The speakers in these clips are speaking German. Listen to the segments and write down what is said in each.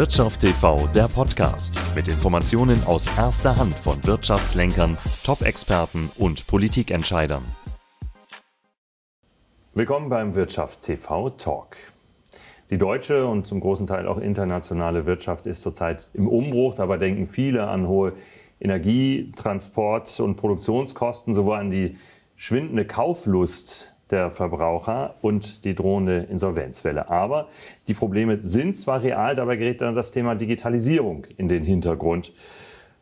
Wirtschaft TV, der Podcast mit Informationen aus erster Hand von Wirtschaftslenkern, Top-Experten und Politikentscheidern. Willkommen beim Wirtschaft TV Talk. Die deutsche und zum großen Teil auch internationale Wirtschaft ist zurzeit im Umbruch. Dabei denken viele an hohe Energie-, Transport- und Produktionskosten sowohl an die schwindende Kauflust der Verbraucher und die drohende Insolvenzwelle. Aber die Probleme sind zwar real, dabei gerät dann das Thema Digitalisierung in den Hintergrund.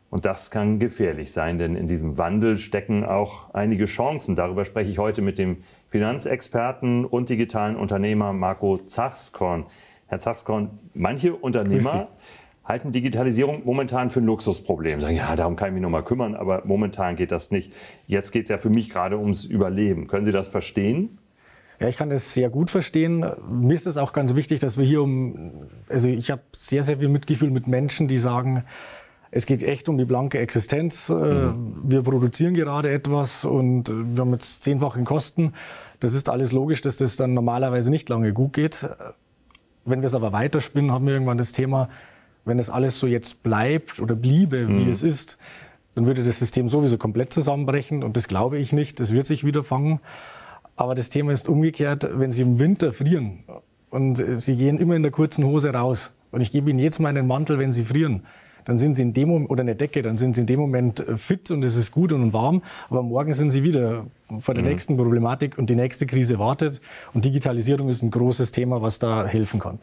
Und das kann gefährlich sein, denn in diesem Wandel stecken auch einige Chancen. Darüber spreche ich heute mit dem Finanzexperten und digitalen Unternehmer Marco Zachskorn. Herr Zachskorn, manche Unternehmer halten Digitalisierung momentan für ein Luxusproblem. Sagen, ja, darum kann ich mich noch mal kümmern, aber momentan geht das nicht. Jetzt geht es ja für mich gerade ums Überleben. Können Sie das verstehen? Ja, ich kann das sehr gut verstehen. Mir ist es auch ganz wichtig, dass wir hier um, also ich habe sehr, sehr viel Mitgefühl mit Menschen, die sagen, es geht echt um die blanke Existenz. Äh, mhm. Wir produzieren gerade etwas und wir haben jetzt zehnfachen Kosten. Das ist alles logisch, dass das dann normalerweise nicht lange gut geht. Wenn wir es aber weiterspinnen, haben wir irgendwann das Thema, wenn es alles so jetzt bleibt oder bliebe, wie mhm. es ist, dann würde das System sowieso komplett zusammenbrechen und das glaube ich nicht. Das wird sich wieder fangen. Aber das Thema ist umgekehrt, wenn Sie im Winter frieren und Sie gehen immer in der kurzen Hose raus und ich gebe Ihnen jetzt mal einen Mantel, wenn Sie frieren, dann sind Sie in dem Moment, oder eine Decke, dann sind Sie in dem Moment fit und es ist gut und warm, aber morgen sind Sie wieder vor der mhm. nächsten Problematik und die nächste Krise wartet und Digitalisierung ist ein großes Thema, was da helfen kann.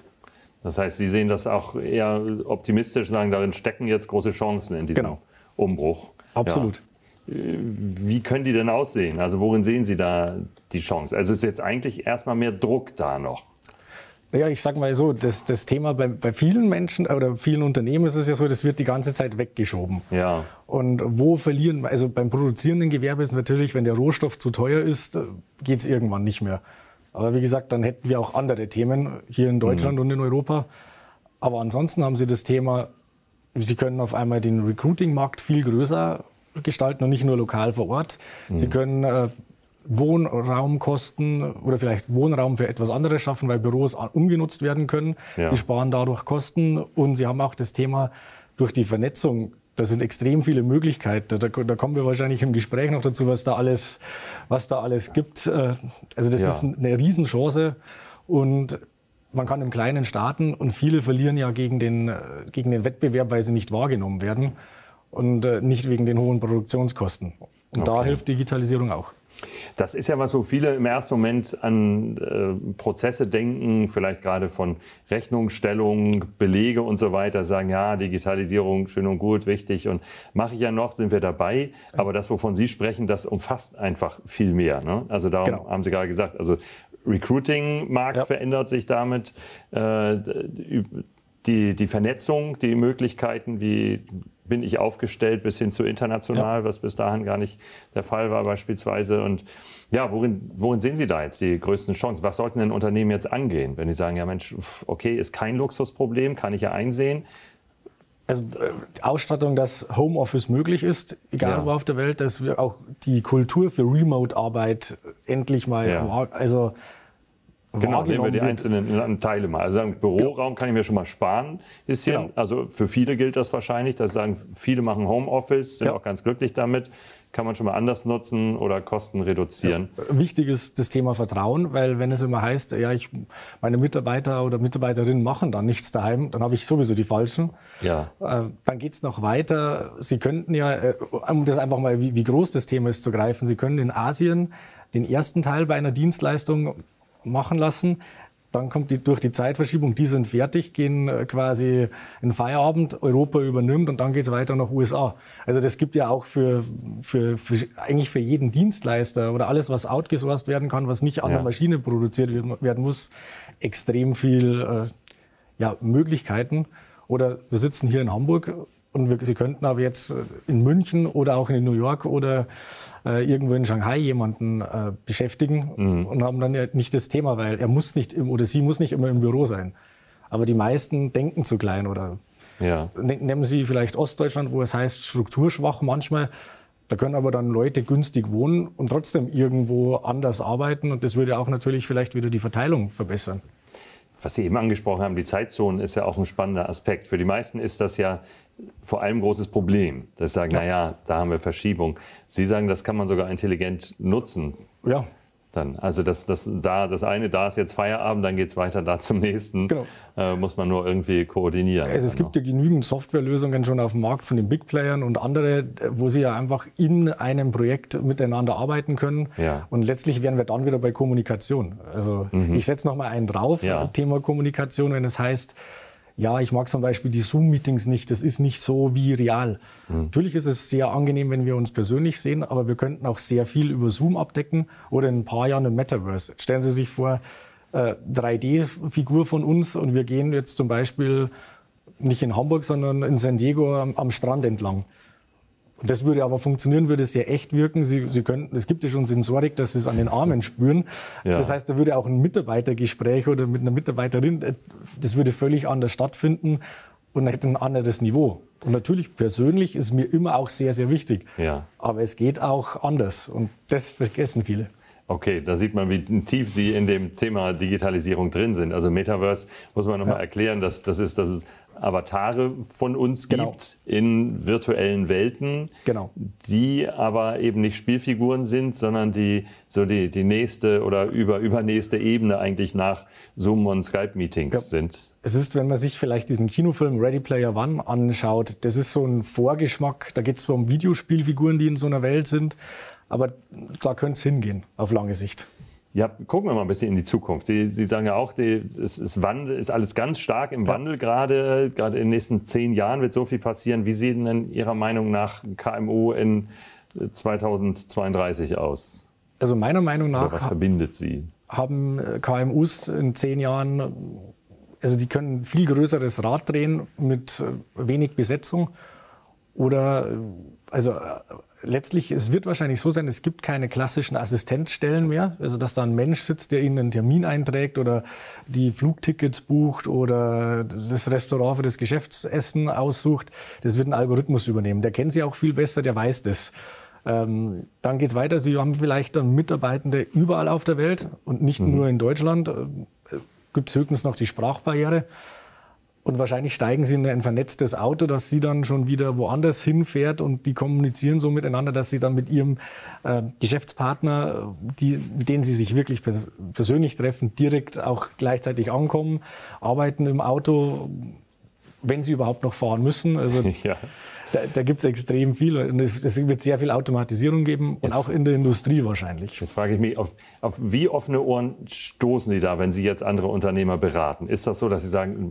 Das heißt, Sie sehen das auch eher optimistisch, sagen, darin stecken jetzt große Chancen in diesem genau. Umbruch. Absolut. Ja. Wie können die denn aussehen? Also worin sehen Sie da die Chance? Also ist jetzt eigentlich erstmal mehr Druck da noch? Naja, ich sage mal so, das, das Thema bei, bei, vielen Menschen oder vielen Unternehmen ist es ja so, das wird die ganze Zeit weggeschoben. Ja. Und wo verlieren, also beim produzierenden Gewerbe ist natürlich, wenn der Rohstoff zu teuer ist, geht es irgendwann nicht mehr. Aber wie gesagt, dann hätten wir auch andere Themen hier in Deutschland mhm. und in Europa. Aber ansonsten haben Sie das Thema, Sie können auf einmal den Recruiting-Markt viel größer gestalten und nicht nur lokal vor Ort. Mhm. Sie können äh, Wohnraumkosten oder vielleicht Wohnraum für etwas anderes schaffen, weil Büros umgenutzt werden können. Ja. Sie sparen dadurch Kosten und Sie haben auch das Thema durch die Vernetzung das sind extrem viele Möglichkeiten. Da, da, kommen wir wahrscheinlich im Gespräch noch dazu, was da alles, was da alles gibt. Äh, also das ja. ist eine Riesenchance und man kann im Kleinen starten und viele verlieren ja gegen den, äh, gegen den Wettbewerb, weil sie nicht wahrgenommen werden und äh, nicht wegen den hohen Produktionskosten. Und okay. da hilft Digitalisierung auch. Das ist ja was, wo viele im ersten Moment an äh, Prozesse denken, vielleicht gerade von Rechnungsstellung, Belege und so weiter, sagen, ja, Digitalisierung, schön und gut, wichtig und mache ich ja noch, sind wir dabei. Aber das, wovon Sie sprechen, das umfasst einfach viel mehr. Ne? Also darum genau. haben Sie gerade gesagt, also Recruiting-Markt ja. verändert sich damit. Äh, die, die Vernetzung, die Möglichkeiten, wie bin ich aufgestellt, bis hin zu international, ja. was bis dahin gar nicht der Fall war beispielsweise. Und ja, worin, worin sehen Sie da jetzt die größten Chancen? Was sollten denn Unternehmen jetzt angehen, wenn die sagen, ja Mensch, okay, ist kein Luxusproblem, kann ich ja einsehen. Also äh, Ausstattung, dass Homeoffice möglich ist, egal ja. wo auf der Welt, dass wir auch die Kultur für Remote-Arbeit endlich mal, ja. also Genau, nehmen wir die einzelnen Teile mal. Also sagen, Büroraum kann ich mir schon mal sparen. Bisschen. Genau. Also für viele gilt das wahrscheinlich, dass sagen, viele machen Homeoffice, sind ja. auch ganz glücklich damit. Kann man schon mal anders nutzen oder Kosten reduzieren. Ja. Wichtig ist das Thema Vertrauen, weil wenn es immer heißt, ja, ich, meine Mitarbeiter oder Mitarbeiterinnen machen dann nichts daheim, dann habe ich sowieso die Falschen. Ja. Äh, dann geht es noch weiter. Sie könnten ja, äh, um das einfach mal, wie, wie groß das Thema ist, zu greifen, Sie können in Asien den ersten Teil bei einer Dienstleistung machen lassen. Dann kommt die, durch die Zeitverschiebung, die sind fertig, gehen äh, quasi in Feierabend, Europa übernimmt und dann geht es weiter nach USA. Also das gibt ja auch für, für, für, eigentlich für jeden Dienstleister oder alles, was outgesourced werden kann, was nicht an ja. der Maschine produziert werden muss, extrem viel äh, ja, Möglichkeiten. Oder wir sitzen hier in Hamburg und wir, Sie könnten aber jetzt in München oder auch in New York oder äh, irgendwo in Shanghai jemanden äh, beschäftigen mhm. und haben dann ja nicht das Thema, weil er muss nicht im, oder sie muss nicht immer im Büro sein. Aber die meisten denken zu klein oder ja. Ne-, nehmen Sie vielleicht Ostdeutschland, wo es heißt strukturschwach manchmal. Da können aber dann Leute günstig wohnen und trotzdem irgendwo anders arbeiten und das würde auch natürlich vielleicht wieder die Verteilung verbessern. Was Sie eben angesprochen haben, die Zeitzonen ist ja auch ein spannender Aspekt. Für die meisten ist das ja vor allem ein großes Problem. Dass sie sagen, ja. naja, da haben wir Verschiebung. Sie sagen, das kann man sogar intelligent nutzen. Ja, dann. Also das, das, da, das eine, da ist jetzt Feierabend, dann geht es weiter da zum nächsten. Genau. Äh, muss man nur irgendwie koordinieren. Also es gibt ja genügend Softwarelösungen schon auf dem Markt von den Big Playern und andere, wo sie ja einfach in einem Projekt miteinander arbeiten können. Ja. Und letztlich wären wir dann wieder bei Kommunikation. Also mhm. ich setze noch mal einen drauf, ja. Thema Kommunikation, wenn es heißt, ja, ich mag zum Beispiel die Zoom-Meetings nicht, das ist nicht so wie real. Mhm. Natürlich ist es sehr angenehm, wenn wir uns persönlich sehen, aber wir könnten auch sehr viel über Zoom abdecken oder in ein paar Jahren im Metaverse. Stellen Sie sich vor, äh, 3D-Figur von uns und wir gehen jetzt zum Beispiel nicht in Hamburg, sondern in San Diego am, am Strand entlang. Und das würde aber funktionieren, würde es ja echt wirken. Sie, Sie könnten, es gibt ja schon Sensorik, dass Sie es an den Armen spüren. Ja. Das heißt, da würde auch ein Mitarbeitergespräch oder mit einer Mitarbeiterin, äh, das würde völlig anders stattfinden und hätte ein anderes Niveau. Und natürlich persönlich ist mir immer auch sehr, sehr wichtig. Ja. Aber es geht auch anders und das vergessen viele. Okay, da sieht man, wie tief Sie in dem Thema Digitalisierung drin sind. Also Metaverse muss man nochmal ja. erklären, dass das ist, das ist Avatare von uns genau. gibt in virtuellen Welten, genau. die aber eben nicht Spielfiguren sind, sondern die so die, die nächste oder über, übernächste Ebene eigentlich nach Zoom und Skype-Meetings ja. sind. Es ist, wenn man sich vielleicht diesen Kinofilm Ready Player One anschaut, das ist so ein Vorgeschmack. Da geht es zwar um Videospielfiguren, die in so einer Welt sind, aber da könnte es hingehen auf lange Sicht. Ja, gucken wir mal ein bisschen in die Zukunft. Sie, Sie sagen ja auch, die, es ist, Wandel, ist alles ganz stark im Wandel gerade. Gerade in den nächsten zehn Jahren wird so viel passieren. Wie sehen denn Ihrer Meinung nach KMU in 2032 aus? Also meiner Meinung nach. Oder was verbindet Sie? Haben äh, KMUs in zehn Jahren, also die können viel größeres Rad drehen mit äh, wenig Besetzung. Oder, äh, also letztlich, es wird wahrscheinlich so sein, es gibt keine klassischen Assistenzstellen mehr. Also, dass da ein Mensch sitzt, der Ihnen einen Termin einträgt oder die Flugtickets bucht oder das Restaurant für das Geschäftsessen aussucht. Das wird ein Algorithmus übernehmen. Der kennt Sie auch viel besser, der weiß das. Ähm, dann geht es weiter. Sie haben vielleicht dann Mitarbeitende überall auf der Welt und nicht mhm. nur in Deutschland. Äh, gibt es höchstens noch die Sprachbarriere. Und wahrscheinlich steigen sie in ein vernetztes Auto, das sie dann schon wieder woanders hinfährt und die kommunizieren so miteinander, dass sie dann mit ihrem äh, Geschäftspartner, die, mit denen sie sich wirklich pers persönlich treffen, direkt auch gleichzeitig ankommen, arbeiten im Auto, wenn sie überhaupt noch fahren müssen. Also ja. Da, da gibt es extrem viel und es, es, wird sehr viel Automatisierung geben und jetzt, auch in der Industrie wahrscheinlich. Jetzt frage ich mich, auf, auf, wie offene Ohren stoßen Sie da, wenn Sie jetzt andere Unternehmer beraten? Ist das so, dass Sie sagen,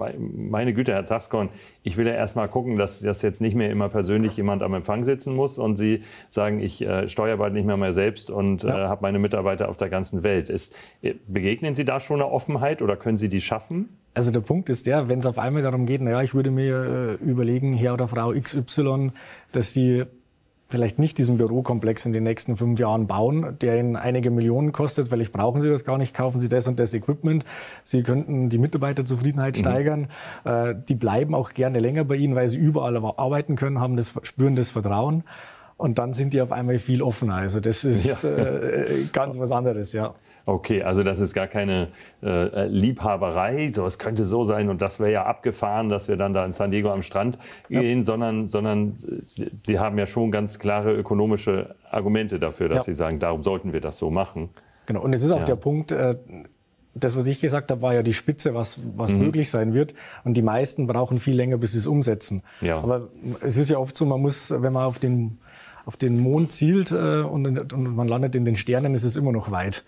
meine Güte, Herr Zachskorn, ich will ja erst mal gucken, dass, dass jetzt nicht mehr immer persönlich jemand am Empfang sitzen muss und Sie sagen, ich äh, steuere bald nicht mehr mal selbst und ja. äh, habe meine Mitarbeiter auf der ganzen Welt. Ist, äh, begegnen Sie da schon eine Offenheit oder können Sie die schaffen? Also der Punkt ist der, wenn es auf einmal darum geht, naja, ich würde mir äh, überlegen, Herr oder Frau XY, dass sie vielleicht nicht diesen Bürokomplex in den nächsten fünf Jahren bauen, der Ihnen einige Millionen kostet, vielleicht brauchen Sie das gar nicht, kaufen Sie das und das Equipment. Sie könnten die Mitarbeiterzufriedenheit mhm. steigern. Äh, die bleiben auch gerne länger bei Ihnen, weil sie überall arbeiten können, haben das, spüren das Vertrauen. Und dann sind die auf einmal viel offener. Also das ist ja. äh, ganz was anderes, ja. Okay, also das ist gar keine äh, Liebhaberei, so es könnte so sein und das wäre ja abgefahren, dass wir dann da in San Diego am Strand ja. gehen, sondern, sondern Sie, Sie, haben ja schon ganz klare ökonomische Argumente dafür, dass ja. Sie sagen, darum sollten wir das so machen. Genau, und es ist auch ja. der Punkt, äh, das, was ich gesagt habe, war ja die Spitze, was, was mhm. möglich sein wird. Und die meisten brauchen viel länger, bis sie es umsetzen. Ja. Aber es ist ja oft so, man muss, wenn man auf den, auf den Mond zielt äh, und, und man landet in den Sternen, ist es immer noch weit.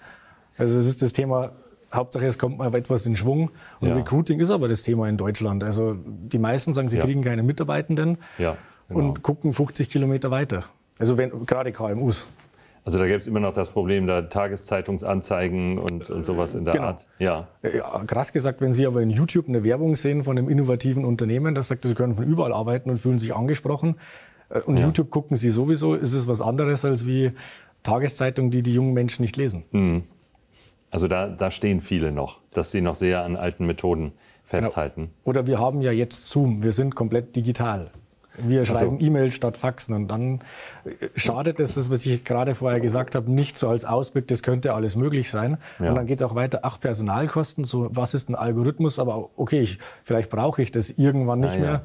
Also es ist das Thema, Hauptsache es kommt mal etwas in Schwung. Und ja. Recruiting ist aber das Thema in Deutschland. Also die meisten sagen, sie ja. kriegen keine Mitarbeitenden ja, genau. und gucken 50 Kilometer weiter. Also wenn, gerade KMUs. Also da gibt es immer noch das Problem, da Tageszeitungsanzeigen und, und sowas in der genau. Art. Ja. ja. Krass gesagt, wenn Sie aber in YouTube eine Werbung sehen von einem innovativen Unternehmen, das sagt, Sie können von überall arbeiten und fühlen sich angesprochen. Äh, und ja. YouTube gucken Sie sowieso, ist es was anderes als wie Tageszeitungen, die die jungen Menschen nicht lesen. Mhm. Also da, da stehen viele noch, dass sie noch sehr an alten Methoden festhalten. Genau. Oder wir haben ja jetzt Zoom, wir sind komplett digital. Wir schreiben E-Mail statt Faxen und dann äh, schadet es, das, was ich gerade vorher gesagt habe, nicht so als Ausblick, das könnte alles möglich sein. Ja. Und dann geht es auch weiter, ach, Personalkosten, so was ist ein Algorithmus, aber okay, ich, vielleicht brauche ich das irgendwann nicht ja, mehr.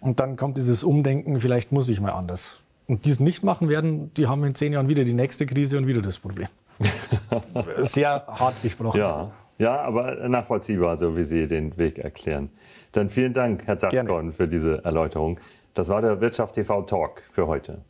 Und dann kommt dieses Umdenken, vielleicht muss ich mal anders. Und die es nicht machen werden, die haben in zehn Jahren wieder die nächste Krise und wieder das Problem. Sehr hart gesprochen. Ja, ja, aber nachvollziehbar, so wie Sie den Weg erklären. Dann vielen Dank, Herr Zaskorn, für diese Erläuterung. Das war der Wirtschaft TV Talk für heute.